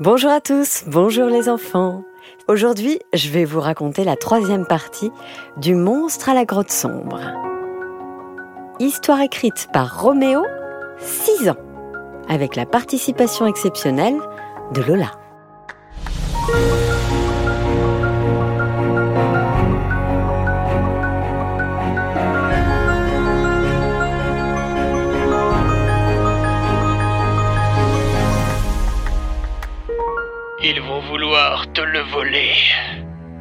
Bonjour à tous, bonjour les enfants. Aujourd'hui, je vais vous raconter la troisième partie du monstre à la grotte sombre. Histoire écrite par Roméo, 6 ans, avec la participation exceptionnelle de Lola. Vont vouloir te le voler.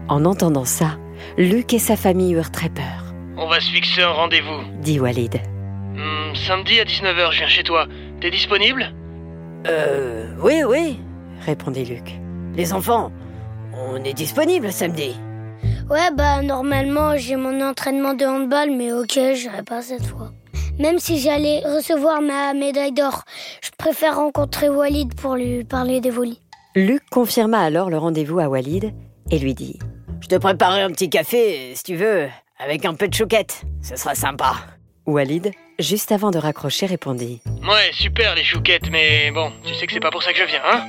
En entendant ça, Luc et sa famille eurent très peur, On va se fixer un rendez-vous. dit Walid. Hmm, samedi à 19h, je viens chez toi. T'es disponible? Euh, oui, oui, répondit Luc. Les enfants, on est disponible samedi. Ouais, bah normalement j'ai mon entraînement de handball, mais ok, j'irai pas cette fois. Même si j'allais recevoir ma médaille d'or, je préfère rencontrer Walid pour lui parler des volis. Luc confirma alors le rendez-vous à Walid et lui dit Je te préparerai un petit café, si tu veux, avec un peu de chouquette. Ce sera sympa. Walid, juste avant de raccrocher, répondit Ouais, super les chouquettes, mais bon, tu sais que c'est pas pour ça que je viens, hein?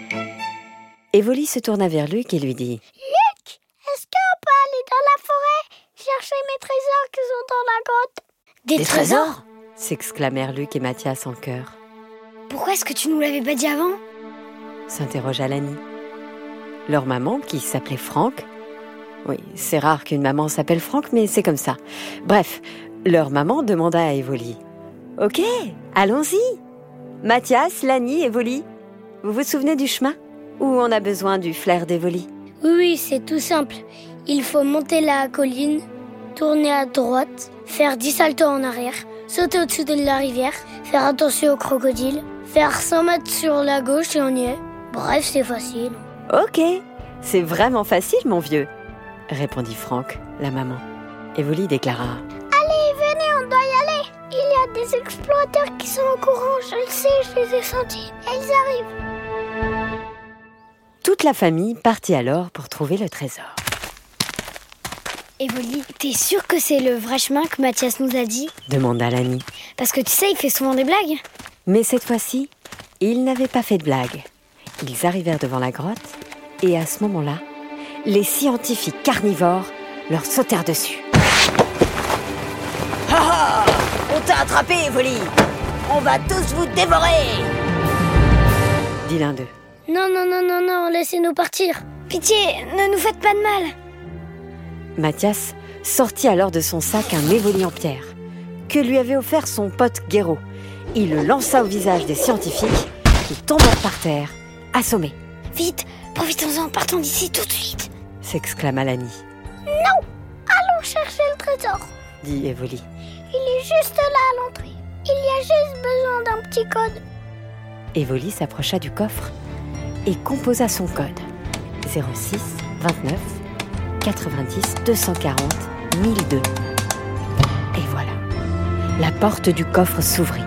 Evoli se tourna vers Luc et lui dit Est-ce qu'on peut aller dans la forêt chercher mes trésors qui sont dans la grotte? Des, trésors? s'exclamèrent Luc et Mathias en chœur. Pourquoi est-ce que tu nous l'avais pas dit avant? S'interrogea Lani. Leur maman, qui s'appelait Franck, oui, c'est rare qu'une maman s'appelle Franck, mais c'est comme ça. Bref, leur maman demanda à Evoli Ok, allons-y Mathias, Lani, Evoli, vous vous souvenez du chemin? Ou on a besoin du flair d'Evoli? Oui, oui, c'est tout simple. Il faut monter la colline, tourner à droite, faire 10 saltos en arrière, sauter au-dessus de la rivière, faire attention aux crocodiles, faire 100 mètres sur la gauche et on y est. Bref, c'est facile. Ok, c'est vraiment facile, mon vieux, répondit Franck, la maman. Evoli déclara Allez, venez, on doit y aller. Il y a des explorateurs qui sont au courant, je le sais, je les ai sentis. Ils arrivent. Toute la famille partit alors pour trouver le trésor. Evoli, t'es sûr que c'est le vrai chemin que Mathias nous a dit? Demanda Lani. Parce que tu sais, il fait souvent des blagues. Mais cette fois-ci, ils n'avaient pas fait de blague. Ils arrivèrent devant la grotte et à ce moment-là, les scientifiques carnivores leur sautèrent dessus. Ha ha On t'a attrapé, Evoli On va tous vous dévorer Dit l'un d'eux. Non, non, non, non, non, laissez-nous partir. Pitié, ne nous faites pas de mal. Mathias sortit alors de son sac un évoli en pierre que lui avait offert son pote Guéraud. Il le lança au visage des scientifiques qui tombèrent par terre, assommés, Vite, profitons-en, partons d'ici tout de suite. s'exclama Lani, Allons chercher le trésor. dit Evoli. Il est juste là à l'entrée. Il y a juste besoin d'un petit code. Evoli s'approcha du coffre et composa son code 06 29 90 240 1002. Et voilà, la porte du coffre s'ouvrit.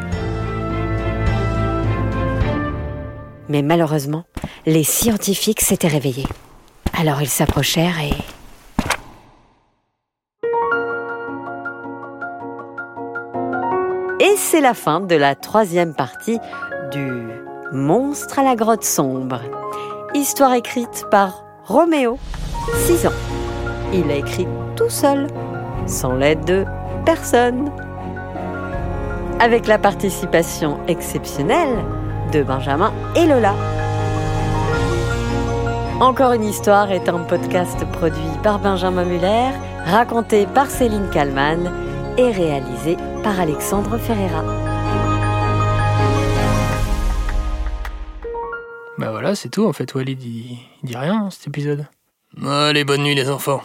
Mais malheureusement, les scientifiques s'étaient réveillés. Alors ils s'approchèrent et... Et c'est la fin de la troisième partie du Monstre à la grotte sombre. Histoire écrite par Roméo, 6 ans. Il a écrit tout seul, sans l'aide de personne. Avec la participation exceptionnelle de Benjamin et Lola. Encore une histoire est un podcast produit par Benjamin Muller, raconté par Céline Kallmann et réalisé par Alexandre Ferreira. Bah voilà, c'est tout en fait. Walid, il, il dit rien dans cet épisode. Allez, bonne nuit les enfants.